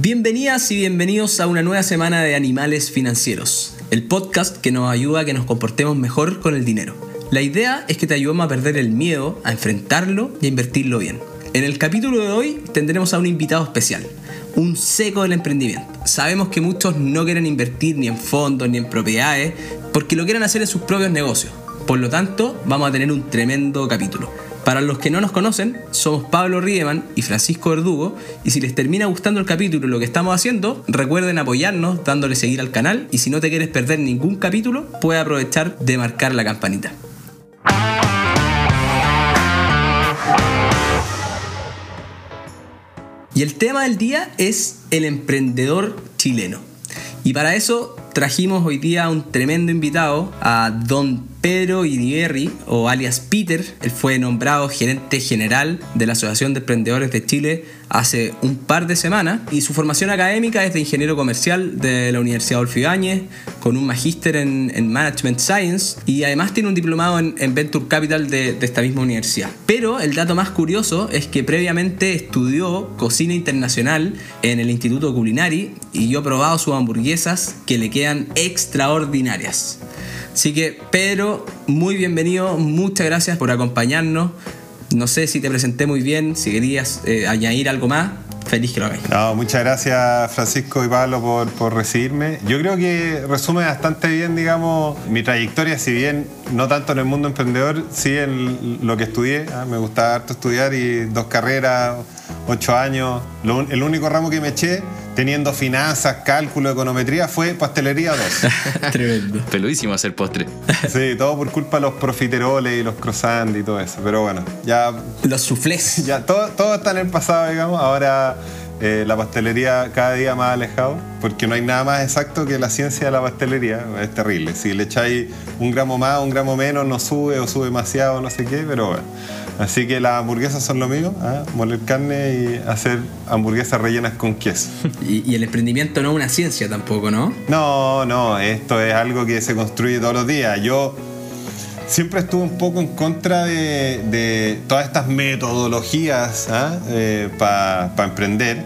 Bienvenidas y bienvenidos a una nueva semana de Animales Financieros, el podcast que nos ayuda a que nos comportemos mejor con el dinero. La idea es que te ayudemos a perder el miedo, a enfrentarlo y a invertirlo bien. En el capítulo de hoy tendremos a un invitado especial, un seco del emprendimiento. Sabemos que muchos no quieren invertir ni en fondos ni en propiedades porque lo quieren hacer en sus propios negocios. Por lo tanto, vamos a tener un tremendo capítulo. Para los que no nos conocen, somos Pablo Riedemann y Francisco Verdugo, y si les termina gustando el capítulo y lo que estamos haciendo, recuerden apoyarnos dándole seguir al canal, y si no te quieres perder ningún capítulo, puedes aprovechar de marcar la campanita. Y el tema del día es el emprendedor chileno. Y para eso trajimos hoy día a un tremendo invitado, a Don Pedro Iriberri, o alias Peter. Él fue nombrado gerente general de la Asociación de Emprendedores de Chile hace un par de semanas y su formación académica es de ingeniero comercial de la Universidad Adolfo Ibáñez con un magíster en, Management Science y además tiene un diplomado en, Venture Capital de, de, esta misma universidad. Pero el dato más curioso es que previamente estudió cocina internacional en el Instituto Culinari y yo he probado sus hamburguesas que le quedan extraordinarias. Así que Pedro, muy bienvenido, muchas gracias por acompañarnos. No sé si te presenté muy bien, si querías eh, añadir algo más, feliz que lo hagáis. Muchas gracias Francisco y Pablo por, por, recibirme. Yo creo que resume bastante bien, digamos, mi trayectoria, si bien no tanto en el mundo emprendedor, sí en lo que estudié. ¿ah? Me gustaba harto estudiar y dos carreras, ocho años. el único ramo que me eché teniendo finanzas, cálculo, econometría, fue pastelería 2. Tremendo. Peludísimo hacer postre. Sí, todo por culpa de los profiteroles y los croissants y todo eso. Pero bueno, ya. Los soufflés. Ya, todo, todo está en el pasado, digamos. Ahora. Eh, la pastelería cada día más alejado, porque no hay nada más exacto que la ciencia de la pastelería. Es terrible. Si le echáis un gramo más, un gramo menos, no sube o sube demasiado, no sé qué, pero bueno. Así que las hamburguesas son lo mío, ¿ah? moler carne y hacer hamburguesas rellenas con queso. Y, el emprendimiento no es una ciencia tampoco, ¿no? No, no, esto es algo que se construye todos los días. Yo siempre estuve un poco en contra de, todas estas metodologías ¿ah? eh, para emprender,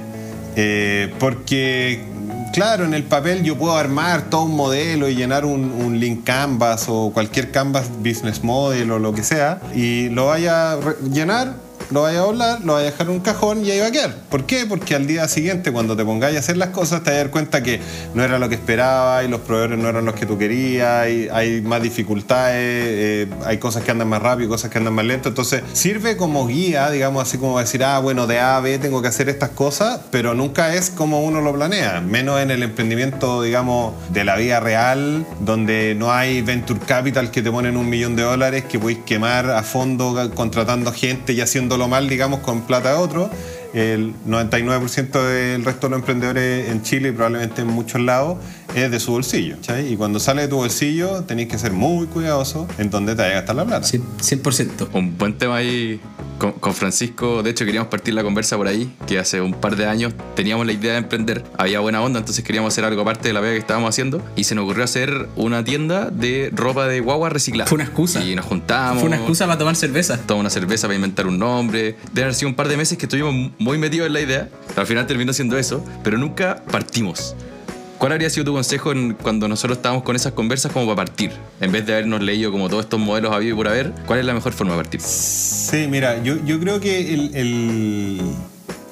eh, porque claro, en el papel yo puedo armar todo un modelo y llenar un, link canvas o cualquier canvas business model o lo que sea y lo vaya a llenar lo vaya a volar, lo vaya a dejar en un cajón y ahí va a quedar. ¿Por qué? Porque al día siguiente, cuando te pongáis a hacer las cosas, te vas a dar cuenta que no era lo que esperaba y los proveedores no eran los que tú querías, y hay más dificultades, eh, hay cosas que andan más rápido, cosas que andan más lento. Entonces, sirve como guía, digamos así como decir, ah, bueno, de A a B tengo que hacer estas cosas, pero nunca es como uno lo planea, menos en el emprendimiento, digamos, de la vida real, donde no hay venture capital que te ponen un millón de dólares que podéis quemar a fondo contratando gente y haciéndolo mal, digamos, con plata de otro. El 99% del resto de los emprendedores en Chile y probablemente en muchos lados es de su bolsillo. Y cuando sale de tu bolsillo tenéis que ser muy cuidadoso en dónde te vaya a gastar la plata. 100%. Un buen tema ahí con, Francisco, de hecho queríamos partir la conversa por ahí, que hace un par de años teníamos la idea de emprender, había buena onda, entonces queríamos hacer algo aparte de la vega que estábamos haciendo y se nos ocurrió hacer una tienda de ropa de guagua reciclada. Fue una excusa. Y nos juntamos. Fue una excusa para tomar cerveza. Tomar una cerveza para inventar un nombre. Debe haber sido un par de meses que estuvimos muy metidos en la idea, al final terminó siendo eso, pero nunca partimos. ¿Cuál habría sido tu consejo cuando nosotros estábamos con esas conversas como para partir? En vez de habernos leído como todos estos modelos habido y por haber, ¿cuál es la mejor forma de partir? Sí, mira, yo, creo que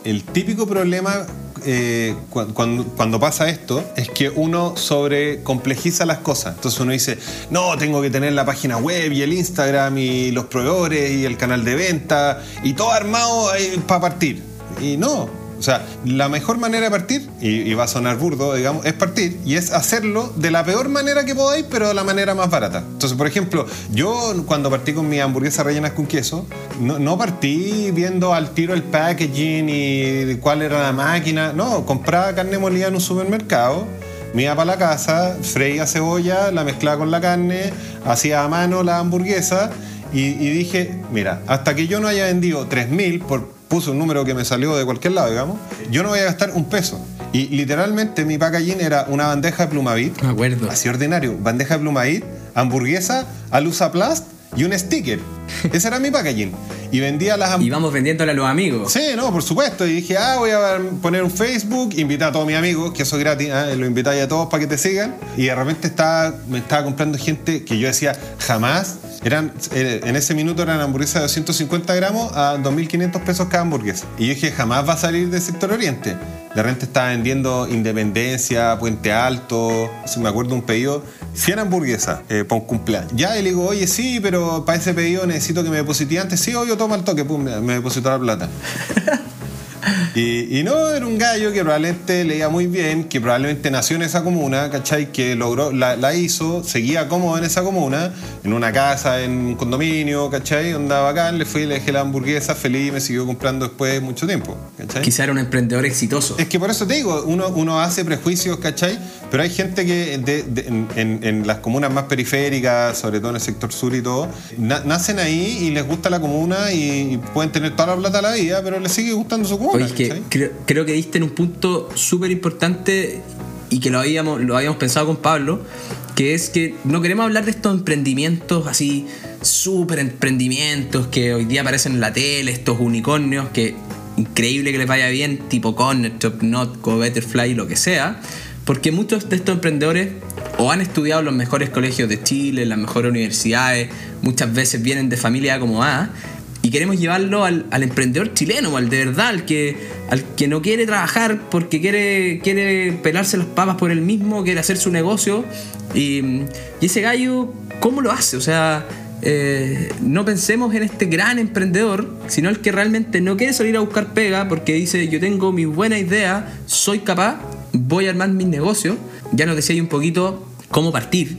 el, típico problema eh, cuando, cuando, pasa esto es que uno sobrecomplejiza las cosas. Entonces uno dice, no, tengo que tener la página web y el Instagram y los proveedores y el canal de venta y todo armado para partir. Y no, o sea, la mejor manera de partir, y, va a sonar burdo, digamos, es partir y es hacerlo de la peor manera que podáis, pero de la manera más barata. Entonces, por ejemplo, yo cuando partí con mi hamburguesa rellenas con queso, no, partí viendo al tiro el packaging y cuál era la máquina. No, compraba carne molida en un supermercado me iba para la casa, freía cebolla, la mezclaba con la carne, hacía a mano la hamburguesa y, y dije, mira, hasta que yo no haya vendido 3.000 por puse un número que me salió de cualquier lado, digamos, yo no voy a gastar un peso. Y literalmente mi packaging era una bandeja de plumavit. Me acuerdo. Así ordinario. Bandeja de plumavit, hamburguesa, alusa plast y un sticker. Ese era mi packaging. Y vendía las Y vamos vendiéndole a los amigos. Sí, no, por supuesto. Y dije, ah, voy a poner un Facebook, invité a todos mis amigos, que eso es gratis, ¿eh? lo invitáis a todos para que te sigan. Y de repente estaba, me estaba comprando gente que yo decía, jamás. Eran, eh, en ese minuto eran hamburguesas de 250 gramos a 2.500 pesos cada hamburguesa. Y yo dije, jamás va a salir del sector oriente. De repente estaba vendiendo Independencia, Puente Alto, si me acuerdo un pedido, 100 hamburguesas eh, para un cumpleaños. Ya, y le digo, oye, sí, pero para ese pedido necesito que me deposite antes. Sí, obvio, toma el toque, pum, me depositó la plata. Y, no, era un gallo que probablemente leía muy bien, que probablemente nació en esa comuna, ¿cachai? Que logró, la, hizo, seguía cómodo en esa comuna, en una casa, en un condominio, ¿cachai? Andaba acá, le fui, le dejé la hamburguesa feliz y me siguió comprando después mucho tiempo, ¿cachai? Quizá era un emprendedor exitoso. Es que por eso te digo, uno, uno hace prejuicios, ¿cachai? Pero hay gente que en, las comunas más periféricas, sobre todo en el sector sur y todo, nacen ahí y les gusta la comuna y, pueden tener toda la plata de la vida, pero les sigue gustando su comuna creo, que diste en un punto súper importante y que lo habíamos, lo habíamos pensado con Pablo, que es que no queremos hablar de estos emprendimientos así, súper emprendimientos que hoy día aparecen en la tele, estos unicornios que increíble que les vaya bien, tipo Corner, Top Notco, Betterfly, lo que sea, porque muchos de estos emprendedores o han estudiado en los mejores colegios de Chile, las mejores universidades, muchas veces vienen de familia como A queremos llevarlo al, emprendedor chileno, al de verdad, al que, al que no quiere trabajar porque quiere, quiere pelarse las papas por él mismo, quiere hacer su negocio. Y, ese gallo, ¿cómo lo hace? O sea, eh, no pensemos en este gran emprendedor, sino el que realmente no quiere salir a buscar pega porque dice, yo tengo mi buena idea, soy capaz, voy a armar mis negocios. Ya nos decía ahí un poquito cómo partir.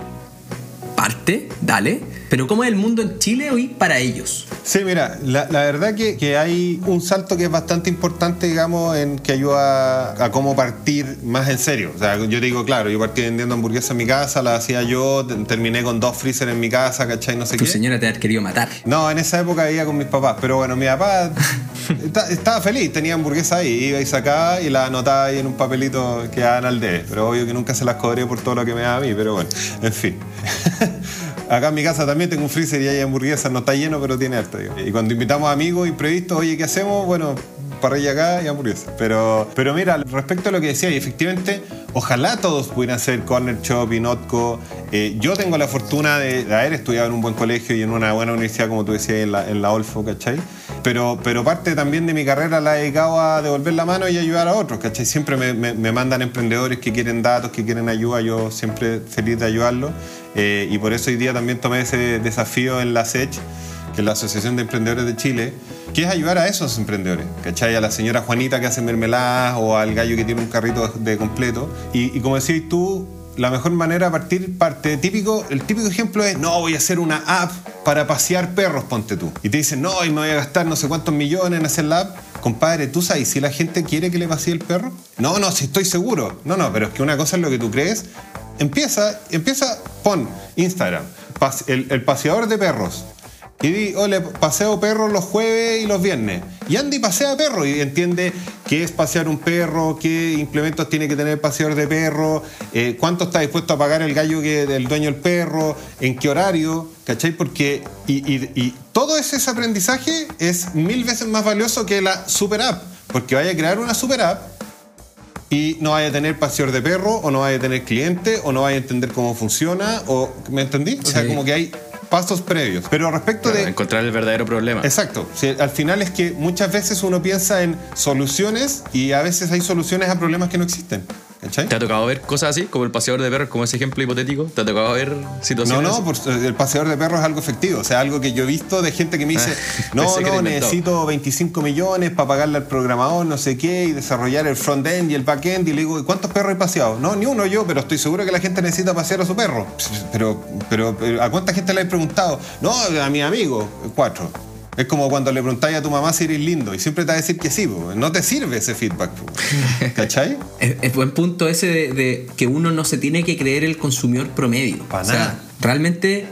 Parte, dale pero ¿cómo es el mundo en Chile hoy para ellos? Sí, mira, la, verdad que, que, hay un salto que es bastante importante, digamos, en que ayuda a, cómo partir más en serio. O sea, yo digo, claro, yo partí vendiendo hamburguesas en mi casa, la hacía yo, terminé con dos freezer en mi casa, ¿cachai? No sé tu qué. Tu señora te ha querido matar. No, en esa época vivía con mis papás, pero bueno, mi papá estaba feliz, tenía hamburguesa ahí, iba y sacaba y la anotaba ahí en un papelito que daban al D. Pero obvio que nunca se las cobré por todo lo que me da a mí, pero bueno, en fin. Acá en mi casa también tengo un freezer y hay hamburguesas, no está lleno, pero tiene harta. Y cuando invitamos amigos imprevistos, oye, ¿qué hacemos? Bueno, parrilla acá y hamburguesas. Pero, pero mira, respecto a lo que decía, y efectivamente, ojalá todos pudieran ser Corner Shop y Notco. Eh, yo tengo la fortuna de, haber estudiado en un buen colegio y en una buena universidad, como tú decías, en la, en la Olfo, ¿cachai? Pero, pero parte también de mi carrera la he dedicado a devolver la mano y ayudar a otros, ¿cachai? Siempre me, me mandan emprendedores que quieren datos, que quieren ayuda, yo siempre feliz de ayudarlos. Eh, y por eso hoy día también tomé ese desafío en la SECH, que es la Asociación de Emprendedores de Chile, que es ayudar a esos emprendedores, ¿cachai? A la señora Juanita que hace mermeladas o al gallo que tiene un carrito de completo. Y, como decís tú, la mejor manera de partir, parte típico, el típico ejemplo es, no, voy a hacer una app para pasear perros, ponte tú. Y te dicen, no, y me voy a gastar no sé cuántos millones en hacer la app. Compadre, ¿tú sabes si la gente quiere que le pasee el perro? No, no, si estoy seguro. No, no, pero es que una cosa es lo que tú crees. Empieza, empieza, pon Instagram, el, paseador de perros. Y di, ole, paseo perros los jueves y los viernes. Y Andy pasea perro y entiende qué es pasear un perro, qué implementos tiene que tener el paseador de perro, eh, cuánto está dispuesto a pagar el gallo que del dueño del perro, en qué horario, ¿cachai? Porque y, todo ese aprendizaje es mil veces más valioso que la super app, porque vaya a crear una super app y no vaya a tener paseador de perro, o no vaya a tener cliente, o no vaya a entender cómo funciona, o ¿me entendí? O sea, como que hay pasos previos. Pero respecto de... Encontrar el verdadero problema. Exacto. al final es que muchas veces uno piensa en soluciones y a veces hay soluciones a problemas que no existen. ¿Te ha tocado ver cosas así, como el paseador de perros, como ese ejemplo hipotético? ¿Te ha tocado ver situaciones? No, no, el paseador de perros es algo efectivo. O sea, algo que yo he visto de gente que me dice, no, no, necesito 25 millones para pagarle al programador, no sé qué, y desarrollar el front-end y el back-end. Y le digo, ¿cuántos perros he paseado? No, ni uno yo, pero estoy seguro que la gente necesita pasear a su perro. Pero, pero, ¿a cuánta gente le he preguntado? No, a mi amigo, cuatro. Es como cuando le preguntáis a tu mamá si eres lindo y siempre te va a decir que sí, no te sirve ese feedback. ¿Cachai? es, buen punto ese de, que uno no se tiene que creer el consumidor promedio. Para o sea, realmente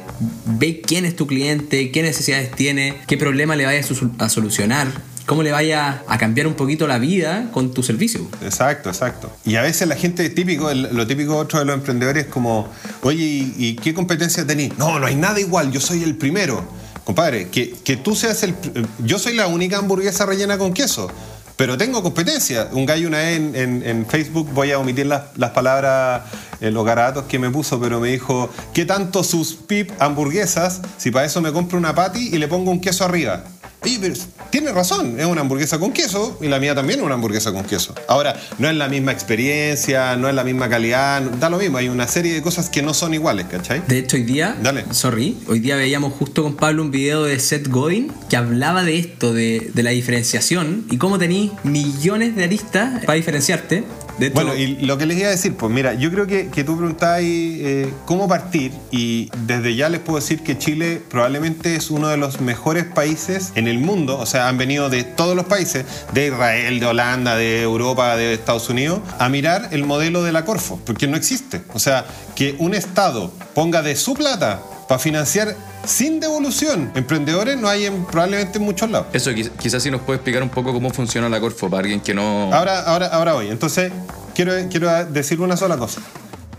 ve quién es tu cliente, qué necesidades tiene, qué problema le vaya a, solucionar cómo le vaya a cambiar un poquito la vida con tu servicio. Exacto, exacto. Y a veces la gente típico, lo típico otro de los emprendedores es como, oye, ¿y, qué competencia tenéis? No, no hay nada igual, yo soy el primero compadre, que, que tú seas el... Yo soy la única hamburguesa rellena con queso. Pero tengo competencia. Un gallo una vez en, en- Facebook, voy a omitir las, las palabras, eh, los garabatos que me puso, pero me dijo, ¿qué tanto sus pip hamburguesas si para eso me compro una patty y le pongo un queso arriba? Y, pero tiene razón, es una hamburguesa con queso y la mía también es una hamburguesa con queso. Ahora, no es la misma experiencia, no es la misma calidad, da lo mismo, hay una serie de cosas que no son iguales, ¿cachai? De hecho, hoy día, Dale. sorry, hoy día veíamos justo con Pablo un video de Seth Godin que hablaba de esto, de, de la diferenciación y cómo tenéis millones de aristas para diferenciarte. Bueno, y lo que les iba a decir, pues mira, yo creo que, que tú preguntabas eh, cómo partir y desde ya les puedo decir que Chile probablemente es uno de los mejores países en el mundo, o sea, han venido de todos los países, de Israel, de Holanda, de Europa, de Estados Unidos, a mirar el modelo de la Corfo, porque no existe. O sea, que un Estado ponga de su plata para financiar sin devolución emprendedores no hay en, probablemente en muchos lados. Eso, quiz- quizás sí nos puede explicar un poco cómo funciona la Corfo para alguien que no. Ahora, ahora, ahora voy. Entonces, quiero, quiero decir una sola cosa.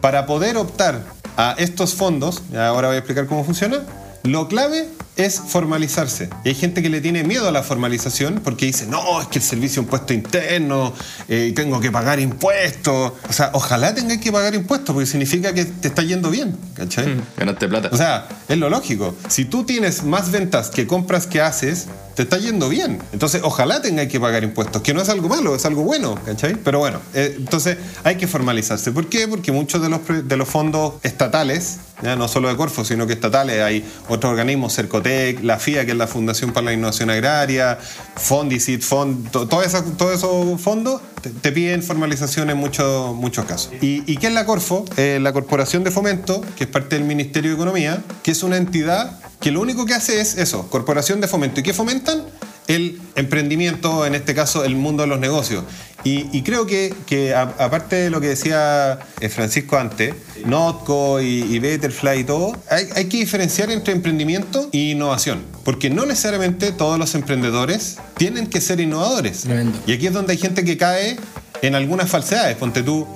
Para poder optar a estos fondos, ahora voy a explicar cómo funciona, lo clave es formalizarse. Y hay gente que le tiene miedo a la formalización porque dice, no, es que el servicio de impuesto interno, eh, tengo que pagar impuestos. O sea, ojalá tengáis que pagar impuestos porque significa que te está yendo bien, ¿cachai? Ganaste plata. O sea, es lo lógico. Si tú tienes más ventas que compras que haces, te está yendo bien. Entonces, ojalá tengáis que pagar impuestos, que no es algo malo, es algo bueno, ¿cachai? Pero bueno, eh, entonces hay que formalizarse. ¿Por qué? Porque muchos de los, de los fondos estatales, ya no solo de Corfo, sino que estatales, hay otros organismos, Cercotec, la FIA, que es la Fundación para la Innovación Agraria, Fondicit, Fond, todos esos fondos te, piden formalización en muchos, muchos casos. ¿Y, y qué es la Corfo? Eh, la Corporación de Fomento, que es parte del Ministerio de Economía, que es una entidad que lo único que hace es eso, Corporación de Fomento. ¿Y qué fomentan? El emprendimiento, en este caso el mundo de los negocios. Y, y creo que, que aparte de lo que decía eh, Francisco antes, Notco y, y Betterfly y todo, hay, hay que diferenciar entre emprendimiento e innovación. Porque no necesariamente todos los emprendedores tienen que ser innovadores. Tremendo. Y aquí es donde hay gente que cae en algunas falsedades. Ponte tú,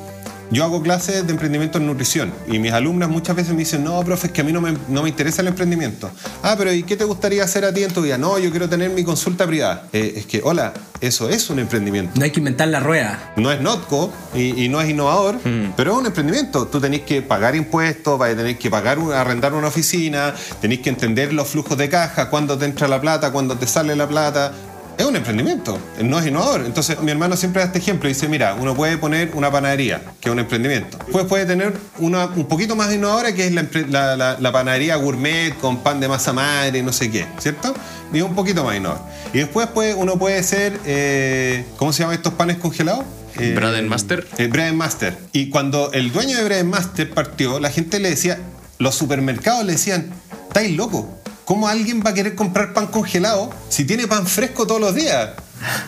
yo hago clases de emprendimiento en nutrición y mis alumnas muchas veces me dicen, no, profe, es que a mí no me, no me interesa el emprendimiento. Ah, pero ¿y qué te gustaría hacer a ti en tu vida? No, yo quiero tener mi consulta privada. Eh, es que, hola, eso es un emprendimiento. no hay que inventar la rueda. No es Notco y, y no es innovador, pero es un emprendimiento. Tú tenés que pagar impuestos, vas a tener que pagar arrendar una oficina, tenés que entender los flujos de caja, cuándo te entra la plata, cuándo te sale la plata. Es un emprendimiento, no es innovador. Entonces, mi hermano siempre da este ejemplo. Dice, mira, uno puede poner una panadería, que es un emprendimiento. Después puede tener una un poquito más innovadora, que es la, empre- la- la- la panadería gourmet con pan de masa madre, no sé qué, ¿cierto? Y un poquito más innovador. Y después puede, uno puede ser, eh, ¿cómo se llaman estos panes congelados? Eh, Bread and Master. el Bread and Master. Y cuando el dueño de Bread and Master partió, la gente le decía, los supermercados le decían, estáis locos. ¿Cómo alguien va a querer comprar pan congelado si tiene pan fresco todos los días?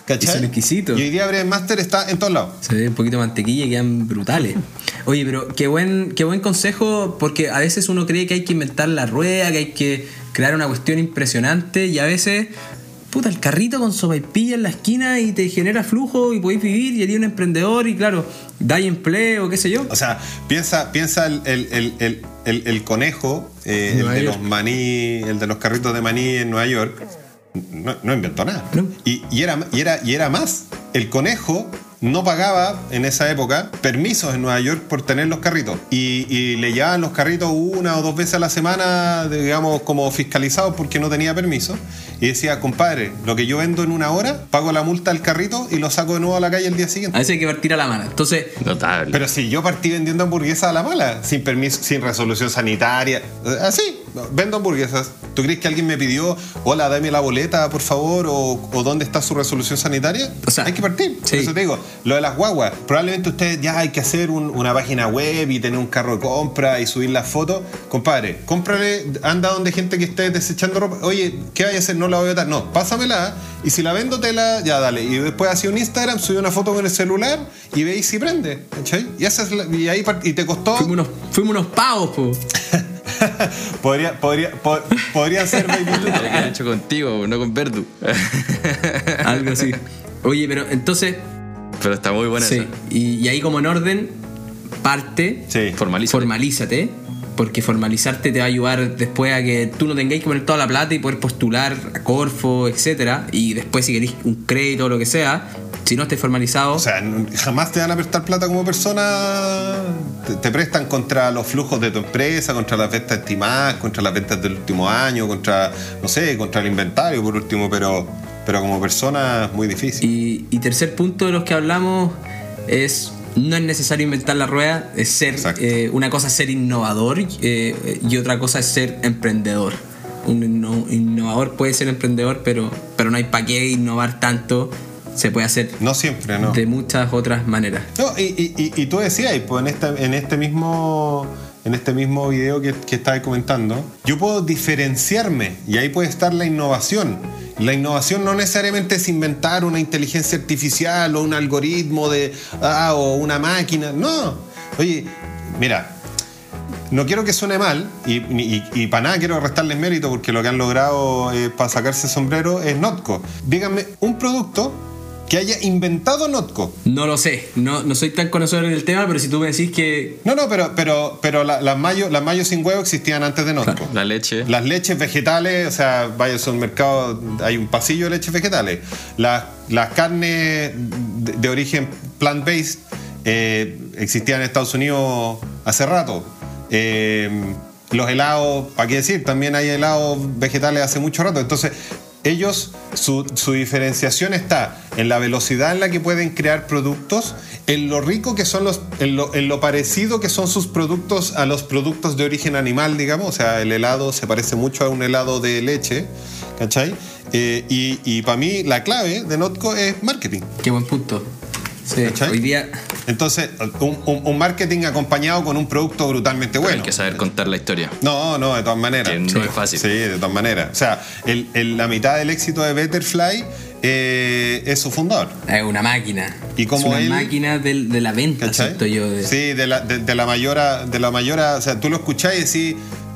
¿Cachai? Y son exquisitos. Y hoy día Bread Master está en todos lados. Se ve un poquito de mantequilla y quedan brutales. Oye, pero qué buen, qué buen consejo, porque a veces uno cree que hay que inventar la rueda, que hay que crear una cuestión impresionante y a veces, puta, el carrito con sopaipilla en la esquina y te genera flujo y podéis vivir y eres un emprendedor y claro, dais empleo, qué sé yo. O sea, piensa, piensa el, el- el- el- conejo, eh, el de York. los maní, el de los carritos de maní en Nueva York, no, no inventó nada. No. Y, y era, y, era, y era más. El conejo no pagaba en esa época permisos en Nueva York por tener los carritos. Y, y le llevaban los carritos una o dos veces a la semana, digamos, como fiscalizados porque no tenía permiso. Y decía, compadre, lo que yo vendo en una hora, pago la multa al carrito y lo saco de nuevo a la calle el día siguiente. A veces hay que partir a la mano. Entonces, Notable. Pero si yo partí vendiendo hamburguesas a la mala, sin permiso, sin resolución sanitaria, así, vendo hamburguesas. ¿Tú crees que alguien me pidió, hola, dame la boleta, por favor, o, o dónde está su resolución sanitaria? O sea, hay que partir. sí. Por eso te digo, lo de las guaguas, probablemente ustedes ya hay que hacer un- una página web y tener un carro de compra y subir las fotos. Compadre, cómprale, anda donde gente que esté desechando ropa. Oye, ¿qué hay a hacer? No la voy a botar. No, pásamela y si la vendo, te la, ya dale. Y después así un Instagram, sube una foto con el celular y veis si prende. ¿cachai? Y, esa es la- y ahí y te costó. fuimos unos, fuimos unos pavos, po. podría, podría, po- podría ser baby Lo que hecho contigo, no con Verdu. Algo así. Oye, pero entonces, Pero está muy buena sí. esa. Y, y ahí como en orden, parte, Sí. Formaliza. formalízate. porque formalizarte te va a ayudar después a que tú no tengáis que poner toda la plata y poder postular a Corfo, etcétera, y después si queréis un crédito o lo que sea, si no estés formalizado, O sea, jamás te van a prestar plata como persona. Te, te prestan contra los flujos de tu empresa, contra las ventas estimadas, contra las ventas del último año, contra, no sé, contra el inventario por último, pero, pero como persona es muy difícil. Y, y tercer punto de los que hablamos es no es necesario inventar la rueda, es ser eh, una cosa es ser innovador eh, y otra cosa es ser emprendedor. Un inno- innovador puede ser emprendedor, pero, pero no hay para qué innovar tanto. Se puede hacer No siempre, ¿no? de muchas otras maneras. No, y, y- y- y tú decías, y pues en este, en este mismo en este mismo video que, que estabas comentando, yo puedo diferenciarme y ahí puede estar la innovación. La innovación no necesariamente es inventar una inteligencia artificial o un algoritmo de ah, o una máquina. No. Oye, mira, no quiero que suene mal y, para nada quiero restarles mérito porque lo que han logrado eh, para sacarse sombrero es Notco. Díganme un producto que haya inventado Notco. No lo sé, no, no soy tan conocedor del tema, pero si tú me decís que No, no, pero, pero, pero la- las mayo, las mayo sin huevo existían antes de Notco. La leche. Las leches vegetales, o sea, vaya al mercado, hay un pasillo de leches vegetales. Las, las carnes de, de origen plant-based eh, existían en Estados Unidos hace rato. Eh, los helados, ¿para qué decir? También hay helados vegetales hace mucho rato. Entonces, ellos, su, su diferenciación está en la velocidad en la que pueden crear productos, en lo rico que son los, en lo, en lo parecido que son sus productos a los productos de origen animal, digamos. O sea, el helado se parece mucho a un helado de leche, ¿cachai? Eh, y y para mí la clave de Notco es marketing. qué buen punto. Sí, ¿Cachai? hoy día Entonces, un, un- un marketing acompañado con un producto brutalmente Pero bueno. Hay que saber contar la historia. No, no, de todas maneras. Que no Sí. es fácil. Sí, de todas maneras. O sea, el- el- la mitad del éxito de Betterfly eh, es su fundador. es una máquina. Y como es una él- máquina del- de, la venta, siento yo. de- Sí, de la, de, de la mayora, de la mayora, o sea, tú lo escuchás y decís,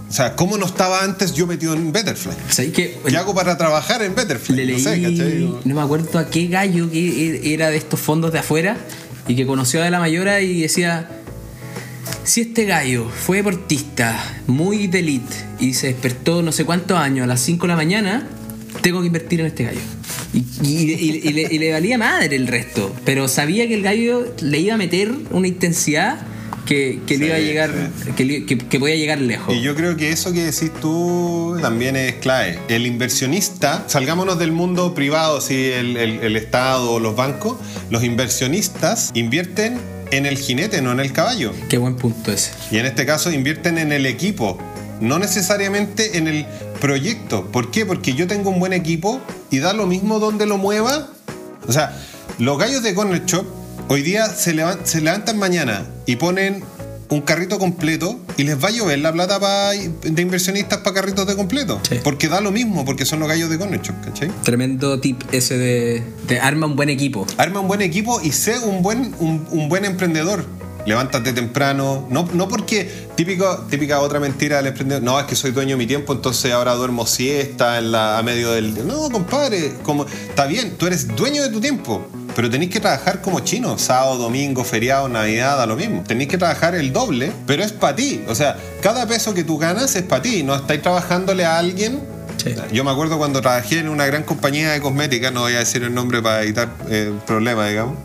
o sea, ¿cómo no estaba antes yo metido en Betterfly? ¿Sabes qué? ¿Qué hago para trabajar en Betterfly? Le no leí, sé, ¿cachai? no me acuerdo a qué gallo que e- era de estos fondos de afuera y que conoció a la Mayora y decía, si este gallo fue deportista, muy de elite y se despertó no sé cuántos años a las 5 de la mañana, tengo que invertir en este gallo. Y, le, y le valía madre el resto, pero sabía que el gallo le iba a meter una intensidad que, que le Sí, iba a llegar, que, le- que- que podía llegar lejos. Y yo creo que eso que decís tú también es clave. El inversionista, salgámonos del mundo privado, si el, el- el Estado o los bancos, los inversionistas invierten en el jinete, no en el caballo. Qué buen punto ese. Y en este caso invierten en el equipo, no necesariamente en el proyecto. ¿Por qué? Porque yo tengo un buen equipo y da lo mismo donde lo mueva. O sea, los gallos de Corner Shop hoy día se, levan- se levantan mañana y ponen un carrito completo y les va a llover la plata pa- de inversionistas para carritos de completo. Sí. Porque da lo mismo, porque son los gallos de Corner Shop, ¿cachai? Tremendo tip ese de, de arma un buen equipo. Arma un buen equipo y sé un buen, un, un buen emprendedor. Levántate temprano. No, no porque típico, típica otra mentira del emprendedor. No, es que soy dueño de mi tiempo, entonces ahora duermo siesta en la, a medio del. No, compadre. Como, está bien, tú eres dueño de tu tiempo. Pero tenéis que trabajar como chino. Sábado, domingo, feriado, navidad, da lo mismo. Tenéis que trabajar el doble, pero es para ti. O sea, cada peso que tú ganas es para ti. No estáis trabajándole a alguien Sí. yo me acuerdo cuando trabajé en una gran compañía de cosmética, no voy a decir el nombre para evitar eh, problemas, digamos.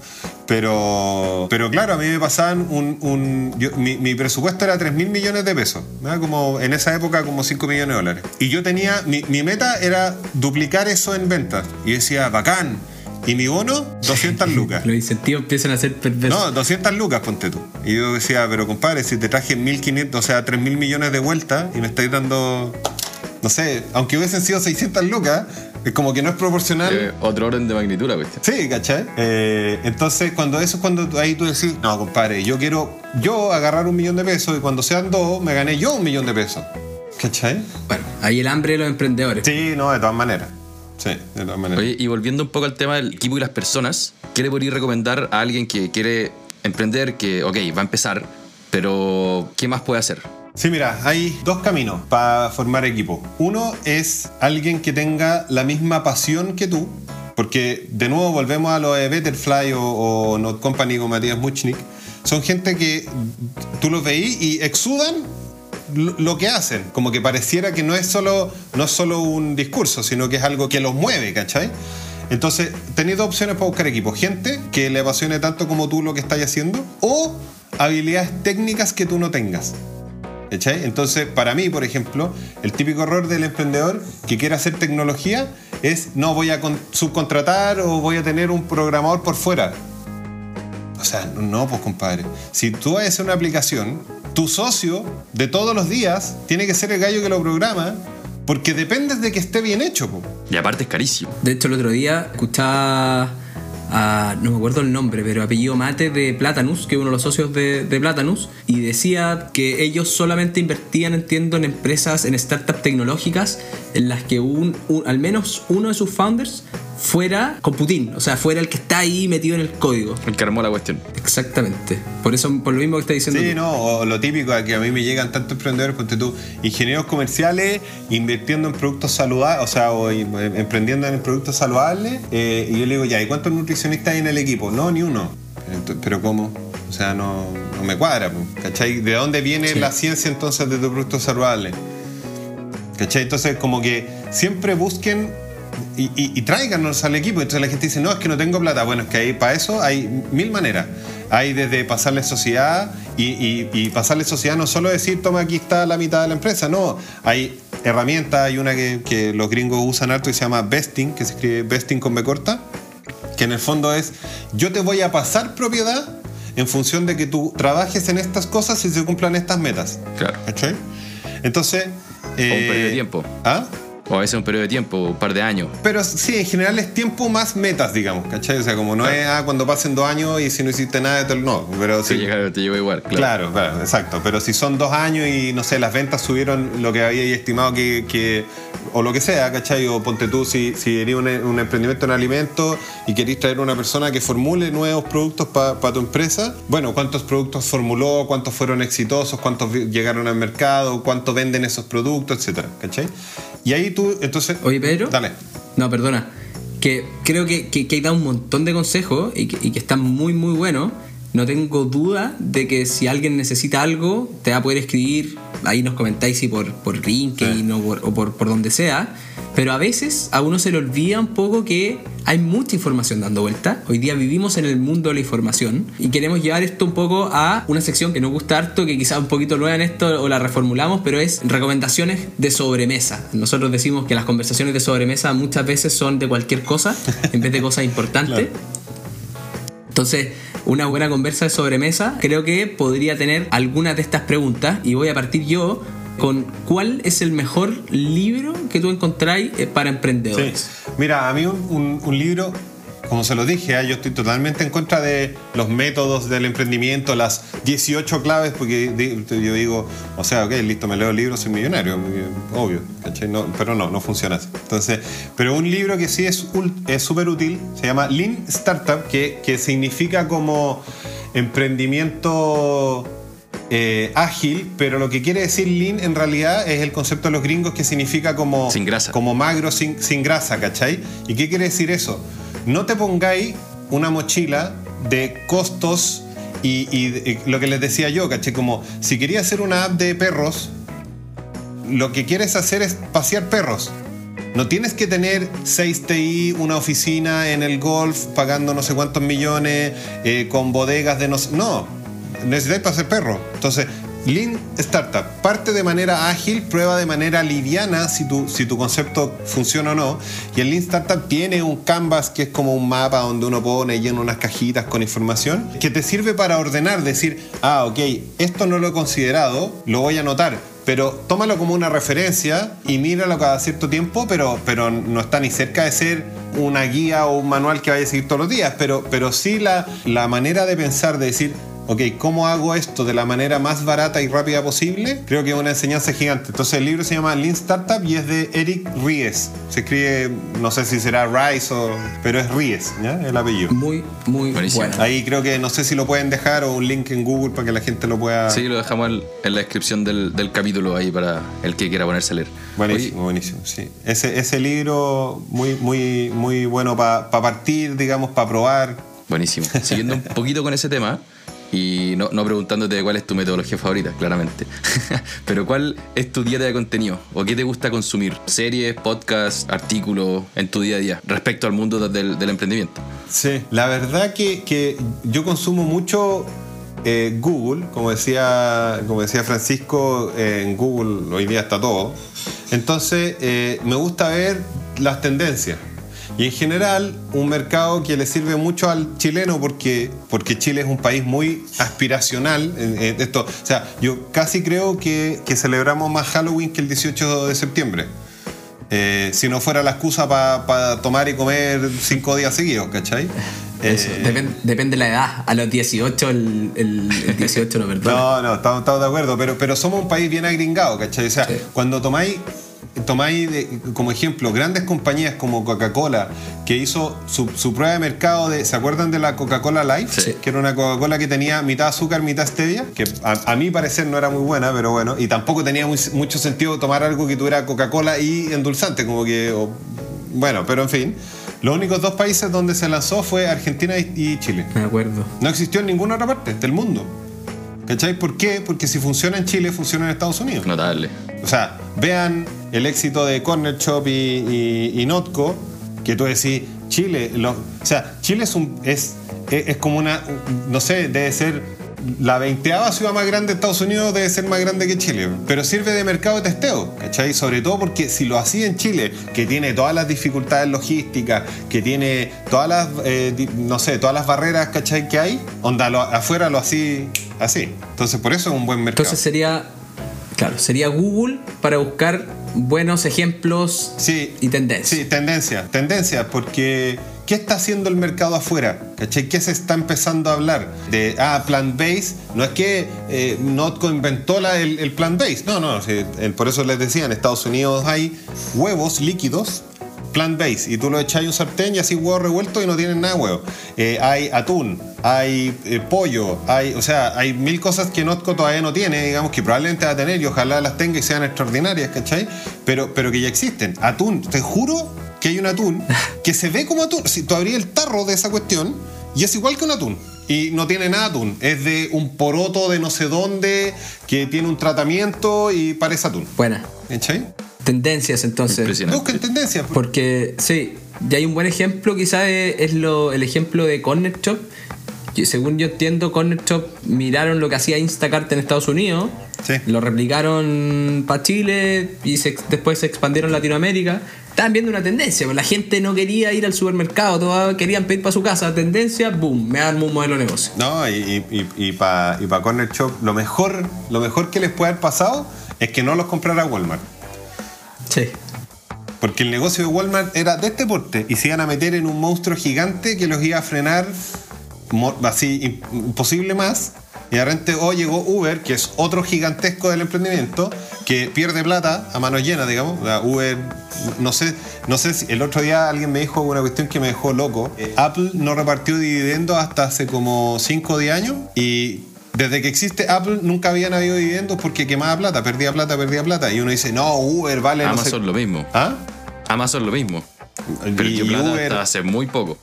Pero, pero claro, a mí me pasaban un... un- yo- mi, mi presupuesto era 3 mil millones de pesos, ¿verdad? como en esa época como 5 millones de dólares. Y yo tenía, mi, mi meta era duplicar eso en ventas. Y decía, bacán. Y mi bono, 200 lucas. Los incentivos empiezan a ser perversos. No, 200 lucas, ponte tú. Y yo decía, pero compadre, si te traje 1.500, o sea, 3 mil millones de vuelta y me estáis dando, no sé, aunque hubiesen sido 600 lucas, es como que no es proporcional. Eh, otro orden de magnitud la cuestión. Sí, ¿cachai? Eh, entonces, cuando eso es cuando ahí tú decís, no, compadre, yo quiero yo agarrar un millón de pesos y cuando sean dos, me gané yo un millón de pesos. ¿Cachai? Bueno, ahí el hambre de los emprendedores. Sí, no, de todas maneras. Sí, de todas maneras. Oye, y volviendo un poco al tema del equipo y las personas, ¿qué le podrías recomendar a alguien que quiere emprender, que, ok, va a empezar, pero ¿qué más puede hacer? Sí, mira, hay dos caminos para formar equipo. Uno es alguien que tenga la misma pasión que tú, porque de nuevo volvemos a lo de Betterfly o, o Not Company con Matías Muchnik. Son gente que tú los veís y exudan lo, que hacen. Como que pareciera que no es, solo, no es solo un discurso, sino que es algo que los mueve, ¿cachai? Entonces, tenéis dos opciones para buscar equipo. Gente que le apasione tanto como tú lo que estás haciendo o habilidades técnicas que tú no tengas. ¿Cachai? Entonces, para mí, por ejemplo, el típico error del emprendedor que quiere hacer tecnología es no voy a con- subcontratar o voy a tener un programador por fuera. O sea, no, pues compadre. Si tú hacer una aplicación, tu socio de todos los días tiene que ser el gallo que lo programa porque dependes de que esté bien hecho. po. Y aparte es carísimo. De hecho, el otro día escuchaba a, no me acuerdo el nombre, pero apellido Mate de Platanus, que es uno de los socios de, de Platanus, y decía que ellos solamente invertían, entiendo, en empresas, en startups tecnológicas, en las que un, un- al menos uno de sus founders fuera con Putin, o sea, fuera el que está ahí metido en el código. El que armó la cuestión. Exactamente. Por eso, por lo mismo que está diciendo. Sí, tú. no, o lo típico a que a mí me llegan tantos emprendedores, ponte tú, ingenieros comerciales invirtiendo en productos saludables, o sea, o em- emprendiendo en productos saludables, eh, y yo le digo, ya, ¿y cuántos nutricionistas hay en el equipo? No, ni uno. Ent- Pero ¿cómo? O sea, no, no me cuadra, ¿cachai? ¿De dónde viene Sí. la ciencia entonces de tu producto saludable? ¿Cachai? Entonces, como que siempre busquen y, y, y tráiganos al equipo. Entonces la gente dice, no, es que no tengo plata. Bueno, es que ahí para eso hay mil maneras. Hay desde pasarle sociedad y, y, y pasarle sociedad no solo decir, toma, aquí está la mitad de la empresa. No, hay herramientas. Hay una que, que los gringos usan harto y se llama Vesting, que se escribe Vesting con B corta, que en el fondo es, yo te voy a pasar propiedad en función de que tú trabajes en estas cosas y se cumplan estas metas. Claro. ¿Cachai? Entonces... eh, un periodo de tiempo. ¿Ah? O a veces un periodo de tiempo, un par de años. Pero sí, en general es tiempo más metas, digamos, ¿cachai? O sea, como no Claro. es ah, cuando pasen dos años y si no hiciste nada, te- no, pero sí. llega, te llegó igual, claro. Claro, claro, exacto. Pero si son dos años y no sé, las ventas subieron lo que había estimado que, que- o lo que sea, ¿cachai? O ponte tú, si, si eres un, un emprendimiento en alimentos y querés traer una persona que formule nuevos productos para tu empresa, bueno, ¿cuántos productos formuló? ¿Cuántos fueron exitosos? ¿Cuántos llegaron al mercado? ¿Cuánto venden esos productos? Etcétera, ¿cachai? Y ahí tú, entonces. Oye, Pedro. Dale. No, perdona. Que creo que, que, que hay dado un montón de consejos y que, y que están muy, muy buenos. No tengo duda de que si alguien necesita algo, te va a poder escribir. Ahí nos comentáis si por, por LinkedIn o, por, o por, por donde sea. Pero a veces a uno se le olvida un poco que hay mucha información dando vuelta. Hoy día vivimos en el mundo de la información y queremos llevar esto un poco a una sección que nos gusta harto, que quizás un poquito nueva en esto o la reformulamos, pero es recomendaciones de sobremesa. Nosotros decimos que las conversaciones de sobremesa muchas veces son de cualquier cosa en vez de cosas importantes. Entonces, una buena conversa de sobremesa creo que podría tener algunas de estas preguntas y voy a partir yo con cuál es el mejor libro que tú encontráis eh, para Sí. emprendedores. Mira, a mí un, un- un libro, como se lo dije, ¿eh? yo estoy totalmente en contra de los métodos del emprendimiento, las 18 claves, porque yo digo, o sea, ok, listo, me leo el libro, soy millonario, obvio, ¿cachai? No, pero no, no funciona así. Entonces, pero un libro que sí es súper útil, se llama Lean Startup, que, que significa como emprendimiento eh, ágil, pero lo que quiere decir lean en realidad es el concepto de los gringos que significa como, Sin grasa. como magro sin, sin grasa, ¿cachai? ¿Y qué quiere decir eso? No te pongáis una mochila de costos y, y lo que les decía yo, ¿cachai? Como si quería hacer una app de perros, lo que quieres hacer es pasear perros. No tienes que tener 6 TI, una oficina en el golf pagando no sé cuántos millones, eh, con bodegas de no sé. No, necesitáis pasear perros. Entonces, Lean Startup. Parte de manera ágil, prueba de manera liviana si tu, si tu concepto funciona o no. Y el Lean Startup tiene un canvas que es como un mapa donde uno pone y unas cajitas con información que te sirve para ordenar, decir, ah, ok, esto no lo he considerado, lo voy a anotar pero tómalo como una referencia y míralo cada cierto tiempo, pero, pero no está ni cerca de ser una guía o un manual que vaya a seguir todos los días, pero, pero sí la, la manera de pensar, de decir, ok, ¿cómo hago esto de la manera más barata y rápida posible? Creo que es una enseñanza gigante. Entonces el libro se llama Lean Startup y es de Eric Ries. Se escribe, no sé si será Ries o... pero es Ries, ¿ya? El apellido. Muy, muy Buenísimo. bueno. Ahí creo que no sé si lo pueden dejar o un link en Google para que la gente lo pueda... Sí, lo dejamos en, la descripción del, del capítulo ahí para el que quiera ponerse a leer. Buenísimo, buenísimo, sí. Ese, ese libro muy, muy, muy bueno para partir, digamos, para probar. Buenísimo. Siguiendo un poquito con ese tema, Y no, no preguntándote cuál es tu metodología favorita, claramente. Pero cuál es tu dieta de contenido o qué te gusta consumir. Series, podcasts, artículos en tu día a día respecto al mundo del, emprendimiento. Sí, la verdad que, que yo consumo mucho eh, Google, como decía, como decía Francisco, eh, en Google hoy día está todo. Entonces, eh, me gusta ver las tendencias. Y en general, un mercado que le sirve mucho al chileno porque, porque Chile es un país muy aspiracional. en- en esto, o sea, yo casi creo que, que celebramos más Halloween que el 18 de septiembre. Eh, si no fuera la excusa para tomar y comer cinco días seguidos, ¿cachai? Eso, Eh, depen- depende de la edad. A los 18, el, el, el 18 no perdona. No, no, estamos, estamos de acuerdo, pero, pero somos un país bien agringado, ¿cachai? O sea, Sí. cuando tomáis, tomáis de- como ejemplo grandes compañías como Coca-Cola, que hizo su, su prueba de mercado de, ¿se acuerdan de la Coca-Cola Light? Sí. Que era una Coca-Cola que tenía mitad azúcar, mitad stevia, que a, a mi parecer no era muy buena, pero bueno, y tampoco tenía muy- mucho sentido tomar algo que tuviera Coca-Cola y endulzante, como que, o- bueno, pero en fin. Los únicos dos países donde se lanzó fue Argentina y- y Chile. Me acuerdo. No existió en ninguna otra parte del mundo. ¿Cachai? ¿Por qué? Porque si funciona en Chile, funciona en Estados Unidos. Notable. O sea, vean el éxito de Corner Shop y, Notco, que tú decís, Chile, o sea, Chile es, un, es, como una, no sé, debe ser la veinteava ciudad más grande de Estados Unidos, debe ser más grande que Chile, pero sirve de mercado de testeo, ¿cachai? Sobre todo porque si lo hacía en Chile, que tiene todas las dificultades logísticas, que tiene todas las, eh, no sé, todas las barreras, ¿cachai? Que hay, onda, afuera lo así, así. Entonces, por eso es un buen mercado. Entonces sería, claro, sería Google para buscar buenos ejemplos Sí. y tendencias. Sí, tendencia, tendencia, porque ¿qué está haciendo el mercado afuera? ¿Cachai? ¿Qué se está empezando a hablar? De, ah, plant-based, no es que eh, Notco inventó la- el, el plant-based, no, no, sí, el- por eso les decía, en Estados Unidos hay huevos líquidos plant-based y tú lo echas en un sartén y así huevo revuelto y no tienen nada huevo. Eh, hay atún, hay eh, pollo, hay, o sea, hay mil cosas que Notco todavía no tiene, digamos que probablemente va a tener y ojalá las tenga y sean extraordinarias, ¿cachai? Pero, pero que ya existen. Atún, te juro que hay un atún que se ve como atún. Si tú abrías el tarro de esa cuestión y es igual que un atún. Y no tiene nada atún. Es de un poroto de no sé dónde que tiene un tratamiento y parece atún. Buena. ¿Cachai? Tendencias entonces. Busquen tendencias. Porque, sí, y hay un buen ejemplo, quizás es, es lo, el ejemplo de Corner Shop. Que según yo entiendo, Corner Shop miraron lo que hacía Instacart en Estados Unidos, Sí. lo replicaron para Chile y se- después se expandieron a Latinoamérica. Estaban viendo una tendencia, pues la gente no quería ir al supermercado, todos querían pedir para su casa. Tendencia, boom, me armo un modelo de negocio. No, y, y, y para y pa Corner Shop, lo mejor, lo mejor que les puede haber pasado es que no los comprara Walmart. Sí. Porque el negocio de Walmart era de este porte y se iban a meter en un monstruo gigante que los iba a frenar así im- imposible más. Y de repente oh, llegó Uber, que es otro gigantesco del emprendimiento, que pierde plata a manos llenas, digamos. Uber, no sé, no sé si el otro día alguien me dijo una cuestión que me dejó loco. Eh, Apple no repartió dividendos hasta hace como 5 o 10 años y desde que existe Apple nunca habían habido dividendos porque quemaba plata, perdía plata, perdía plata. Y uno dice, no, Uber vale, no sé- Amazon lo mismo. ¿Ah? Amazon lo mismo. Perdió plata Uber- hasta hace muy poco.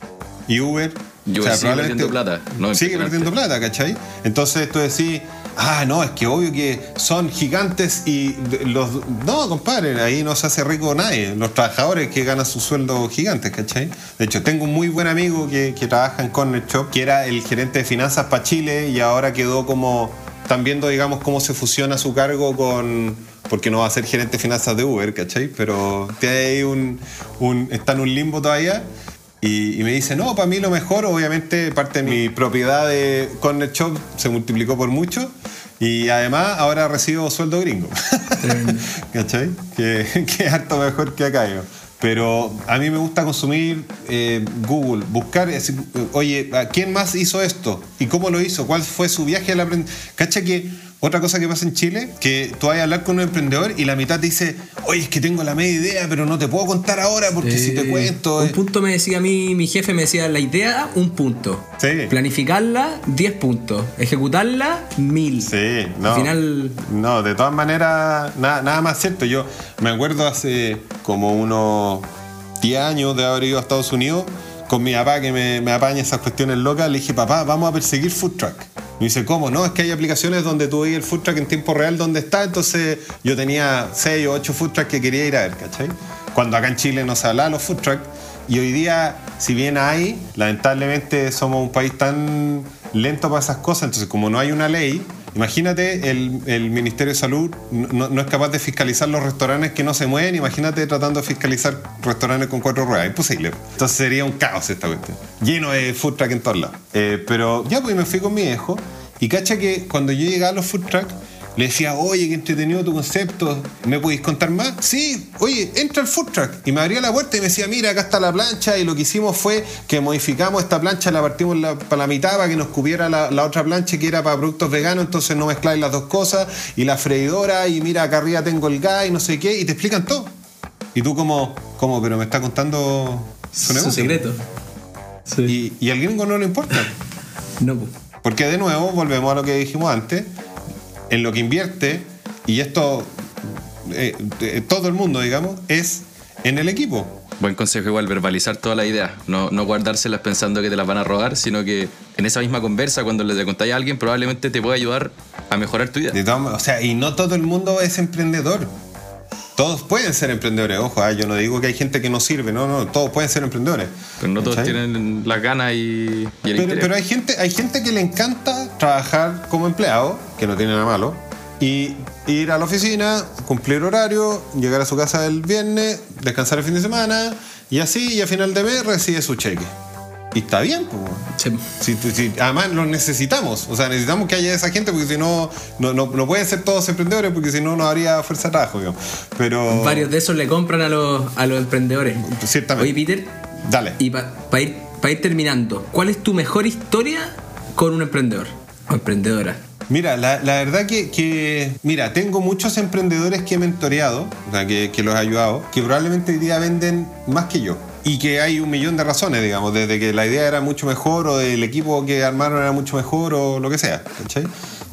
Y Uber. Yo sigue perdiendo plata, no, sigue perdiendo plata, ¿cachai? Entonces tú decís, ah, no, es que obvio que son gigantes y los. No, compadre, ahí no se hace rico nadie. Los trabajadores que ganan sus sueldos gigantes, ¿cachai? De hecho, tengo un muy buen amigo que, que trabaja en Corner Shop, que era el gerente de finanzas para Chile y ahora quedó como. Están viendo, digamos, cómo se fusiona su cargo con. Porque no va a ser gerente de finanzas de Uber, ¿cachai? Pero está en un limbo todavía. Y, y me dice, no, para mí lo mejor, obviamente parte de mi propiedad de Corner Shop se multiplicó por mucho. Y además ahora recibo sueldo gringo. ¿Cachai? Que, que es harto mejor que acá yo. Pero a mí me gusta consumir eh, Google, buscar, decir, oye, ¿a ¿quién más hizo esto? ¿Y cómo lo hizo? ¿Cuál fue su viaje al aprendizaje? ¿Cacha que otra cosa que pasa en Chile? Que tú vas a hablar con un emprendedor y la mitad te dice, oye, es que tengo la media idea, pero no te puedo contar ahora porque si te Eh, cuento... Un eh". punto me decía a mí, mi jefe me decía, la idea, un punto. Sí. Planificarla, 10 puntos. Ejecutarla, 1000. Sí, no. Al final, No, de todas maneras, nada, nada más cierto. Yo me acuerdo hace como unos 10 años de haber ido a Estados Unidos con mi papá que me, me apaña esas cuestiones locas. Le dije, papá, vamos a perseguir food truck. Me dice, ¿cómo? No, es que hay aplicaciones donde tú ves el food truck en tiempo real donde está, entonces yo tenía 6 o 8 food trucks que quería ir a ver, ¿cachai? Cuando acá en Chile no se hablaba los food trucks, y hoy día, si bien hay, lamentablemente somos un país tan lento para esas cosas, entonces como no hay una ley, imagínate el, Ministerio de Salud no, es capaz de fiscalizar los restaurantes que no se mueven, imagínate tratando de fiscalizar restaurantes con cuatro ruedas, imposible. Entonces sería un caos esta cuestión, lleno de food truck en todos lados. Eh, pero ya pues me fui con mi hijo y cacha que cuando yo llegaba a los food trucks, le decía, oye, qué entretenido tu concepto, ¿me podéis contar más? Sí, oye, entra al food truck. Y me abría la puerta y me decía, mira, acá está la plancha. Y lo que hicimos fue que modificamos esta plancha, la partimos la- para la mitad para que nos cubiera la, la otra plancha que era para productos veganos, entonces no mezcláis las dos cosas. Y la freidora, y mira, acá arriba tengo el gas y no sé qué, y te explican todo. Y tú como, ¿cómo? Pero me está contando su Su negocio. secreto. Sí. Y, y al gringo no le importa. No, pues. Porque de nuevo, volvemos a lo que dijimos antes, en lo que invierte, y esto eh, eh, todo el mundo, digamos, es en el equipo. Buen consejo igual, verbalizar todas las ideas. No, no guardárselas pensando que te las van a robar, sino que en esa misma conversa, cuando le contáis a alguien, probablemente te pueda ayudar a mejorar tu idea. De todas- o sea, y no todo el mundo es emprendedor. Todos pueden ser emprendedores, ojo, ah, yo no digo que hay gente que no sirve, no, no, todos pueden ser emprendedores. Pero no todos tienen las ganas y, y el Pero, interés. pero hay gente, hay gente que le encanta trabajar como empleado, que no tiene nada malo, y ir a la oficina, cumplir horario, llegar a su casa el viernes, descansar el fin de semana, y así, y a final de mes recibe su cheque. Y está bien, pues. Sí. Si, si- además lo necesitamos, o sea, necesitamos que haya esa gente porque si no, no, no, no pueden ser todos emprendedores porque si no, no habría fuerza de trabajo, digamos. Pero. Varios de esos le compran a los, a los emprendedores. Ciertamente. Oye, Peter, Dale. y para ir, pa ir terminando, ¿cuál es tu mejor historia con un emprendedor o emprendedora? Mira, la, la verdad que, que- mira, tengo muchos emprendedores que he mentoreado, o sea, que, que los he ayudado, que probablemente hoy día venden más que yo. Y que hay un millón de razones, digamos, desde que la idea era mucho mejor o el equipo que armaron era mucho mejor o lo que sea, ¿cachai?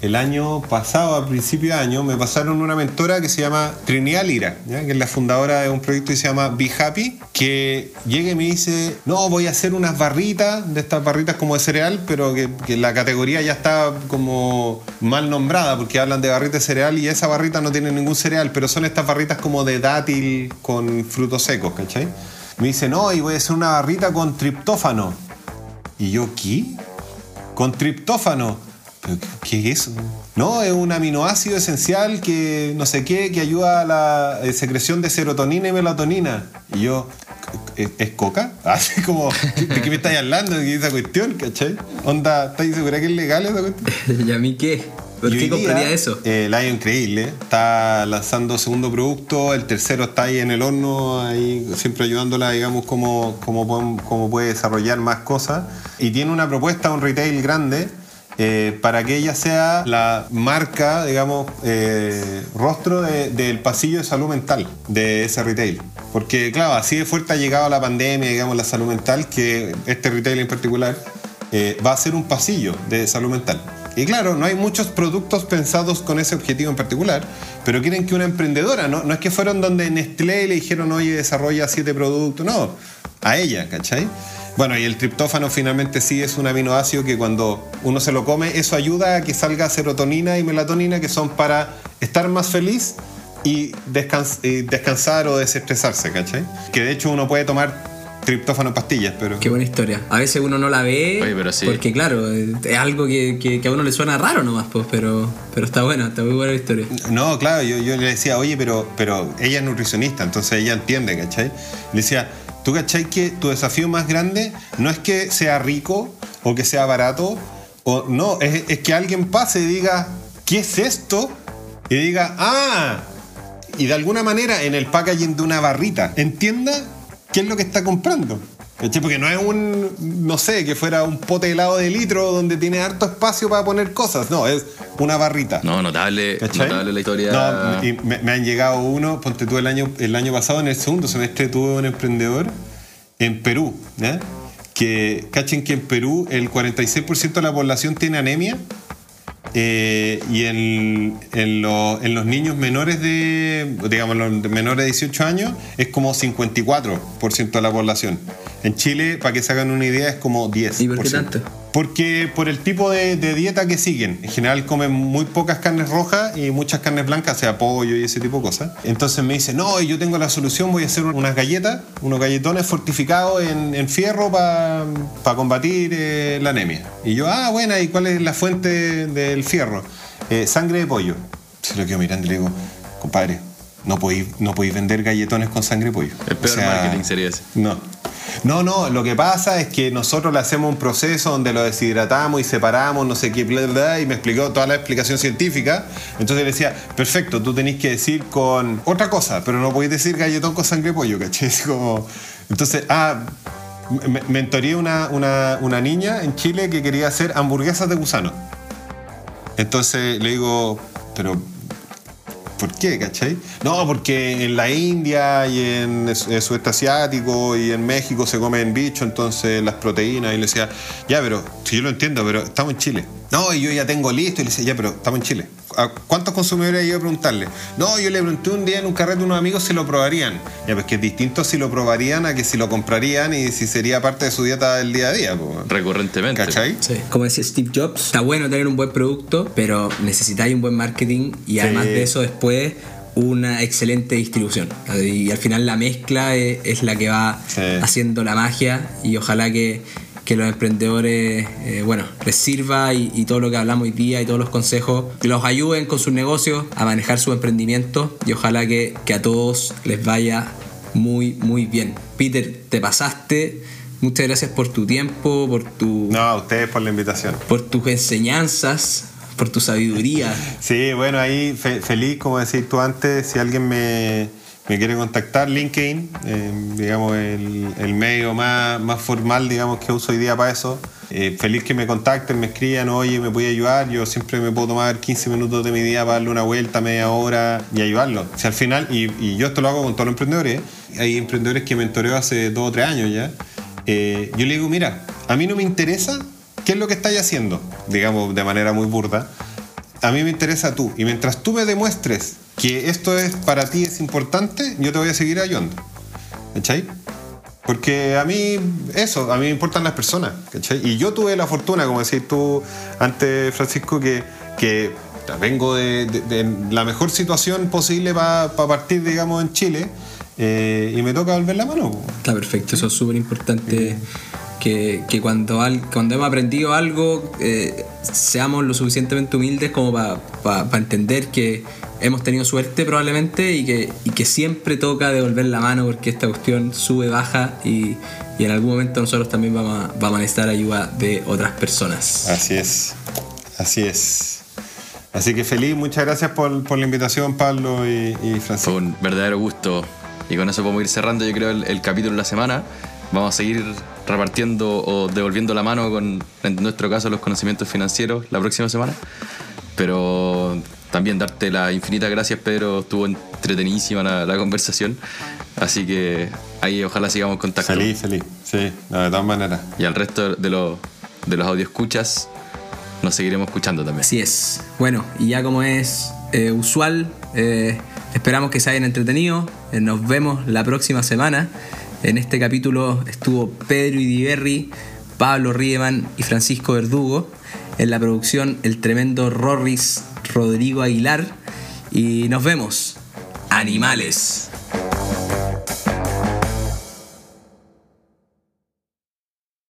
El año pasado, a principio de año, me pasaron una mentora que se llama Trinidad Lira, ¿ya? que es la fundadora de un proyecto que se llama Be Happy, que llega y me dice, no, voy a hacer unas barritas, de estas barritas como de cereal, pero que, que la categoría ya está como mal nombrada, porque hablan de barritas de cereal y esa barrita no tiene ningún cereal, pero son estas barritas como de dátil con frutos secos, ¿cachai? Me dice, no, y voy a hacer una barrita con triptófano. Y yo, ¿qué? Con triptófano. ¿Pero qué- ¿Qué es eso? No, es un aminoácido esencial que no sé qué, que ayuda a la eh, secreción de serotonina y melatonina. Y yo, ¿es, es coca? Así como, ¿de qué me estáis hablando? ¿De esa cuestión? ¿Cachai? Onda, ¿estáis segura que es legal esa cuestión? ¿Y a mí qué? ¿Por Y compraría eso? eh, el año increíble. Está lanzando segundo producto. El tercero está ahí en el horno, ahí siempre ayudándola, digamos, cómo, cómo, cómo puede desarrollar más cosas. Y tiene una propuesta, un retail grande. eh, para que ella sea la marca, digamos, eh, rostro de- del pasillo de salud mental de ese retail. Porque, claro, así de fuerte ha llegado la pandemia, digamos, la salud mental, que este retail en particular eh, va a ser un pasillo de salud mental. Y claro, no hay muchos productos pensados con ese objetivo en particular, pero quieren que una emprendedora, no, no es que fueron donde Nestlé le dijeron, oye, desarrolla siete productos, no, a ella, ¿cachai? Bueno, y el triptófano finalmente sí es un aminoácido que cuando uno se lo come, eso ayuda a que salga serotonina y melatonina, que son para estar más feliz y, y descansar o desestresarse, ¿cachai? Que de hecho uno puede tomar triptófano en pastillas, pero... Qué buena historia. A veces uno no la ve. Oye, pero sí. Porque, claro, es algo que, que- que a uno le suena raro nomás, pues, pero, pero está buena, está muy buena la historia. No, claro, yo, yo le decía, oye, pero, pero ella es nutricionista, entonces ella entiende, ¿cachai? Le decía, ¿tú cachai que tu desafío más grande no es que sea rico o que sea barato? O no, es, es que alguien pase y diga, ¿qué es esto? Y diga, ah, y de alguna manera en el packaging de una barrita entienda qué es lo que está comprando. Porque no es un, no sé, que fuera un pote de helado de litro donde tiene harto espacio para poner cosas. No, es una barrita. No, notable, notable la historia. No, y me, me han llegado uno, ponte tú el año, el año pasado, en el segundo semestre tuve un emprendedor en Perú, ¿ya? que cachen que en Perú el 46% de la población tiene anemia eh, y en, en, lo- en los niños menores de, digamos, los menores de 18 años es como 54% de la población. En Chile, para que se hagan una idea, es como 10%. ¿Y por qué tanto? Porque por el tipo de, de dieta que siguen, en general comen muy pocas carnes rojas y muchas carnes blancas, sea pollo y ese tipo de cosas. Entonces me dice, no, yo tengo la solución, voy a hacer unas galletas, unos galletones fortificados en, en fierro para combatir eh, la anemia. Y yo, ah, buena, ¿y cuál es la fuente del fierro? Eh, sangre de pollo. Se lo quedo mirando y le digo, compadre, no podéis, no podéis vender galletones con sangre de pollo. El peor O sea, marketing sería ese. No. No, no, lo que pasa es que nosotros le hacemos un proceso donde lo deshidratamos y separamos, no sé qué, bla, bla, y me explicó toda la explicación científica. Entonces le decía, perfecto, tú tenés que decir con otra cosa, pero no podéis decir galletón con sangre de pollo, ¿cachai? Es como... Entonces, ah, me, mentoreé una, una, una niña en Chile que quería hacer hamburguesas de gusano. Entonces le digo, pero ¿Por qué, cachai? No, porque en la India y en el sudeste asiático y en México se comen bicho, entonces las proteínas. Y le decía, ya, pero, si yo lo entiendo, pero estamos en Chile. No, y yo ya tengo listo. Y le decía, ya, pero estamos en Chile. ¿A cuántos consumidores iba a preguntarle? No, yo le pregunté un día en un carrete a unos amigos si lo probarían. Ya, pues que es distinto si lo probarían a que si lo comprarían y si sería parte de su dieta del día a día. po. Recurrentemente. ¿Cachai? Sí. Como decía Steve Jobs, está bueno tener un buen producto, pero necesitáis un buen marketing y además de eso después una excelente distribución. Y al final la mezcla es, es la que va Sí. haciendo la magia y ojalá que, que los emprendedores, eh, bueno, les sirva y, y todo lo que hablamos hoy día y todos los consejos los ayuden con sus negocios a manejar su emprendimiento y ojalá que, que a todos les vaya muy, muy bien. Peter, te pasaste. Muchas gracias por tu tiempo, por tu No, a ustedes por la invitación. por tus enseñanzas, por tu sabiduría. Sí, bueno, ahí fe- feliz, como decís tú antes, si alguien me, me quiere contactar, LinkedIn, eh, digamos, el, el medio más, más formal, digamos, que uso hoy día para eso. Eh, feliz que me contacten, me escriban, oye, me puede ayudar. Yo siempre me puedo tomar 15 minutos de mi día para darle una vuelta, media hora y ayudarlo. O sea, al final, y, y yo esto lo hago con todos los emprendedores, hay emprendedores que mentoreo hace dos o tres años ya. Eh, yo le digo, mira, a mí no me interesa qué es lo que estáis haciendo, digamos, de manera muy burda a mí me interesa tú. Y mientras tú me demuestres que esto es para ti es importante, yo te voy a seguir ayudando. ¿Cachai? Porque a mí, eso, a mí me importan las personas. ¿cachai? Y yo tuve la fortuna, como decís tú antes, Francisco, que, que vengo de, de- de la mejor situación posible para partir, digamos, en Chile. eh, y me toca volver la mano. Está perfecto, eso es súper importante. Que, que cuando, al- cuando hemos aprendido algo, eh, seamos lo suficientemente humildes como para entender que hemos tenido suerte probablemente y que, y que siempre toca devolver la mano porque esta cuestión sube, baja y, y en algún momento nosotros también vamos a, vamos a necesitar ayuda de otras personas. Así es, así es. Así que feliz, muchas gracias por, por la invitación, Pablo y, y Francisco. Fue un verdadero gusto. Y con eso podemos ir cerrando, yo creo, el, el capítulo de la semana. Vamos a seguir repartiendo o devolviendo la mano con, en nuestro caso, los conocimientos financieros la próxima semana. Pero también darte las infinitas gracias, Pedro. Estuvo entretenidísima la, la conversación. Así que ahí ojalá sigamos en contacto. Feliz, feliz. Sí, no, de todas maneras. Y al resto de los, de los audio escuchas, nos seguiremos escuchando también. Así es. Bueno, y ya como es eh, usual, eh, esperamos que se hayan entretenido. Eh, nos vemos la próxima semana. En este capítulo estuvo Pedro Idiberri, Pablo Riemann y Francisco Verdugo. En la producción, el tremendo Rorris Rodrigo Aguilar. Y nos vemos. Animales.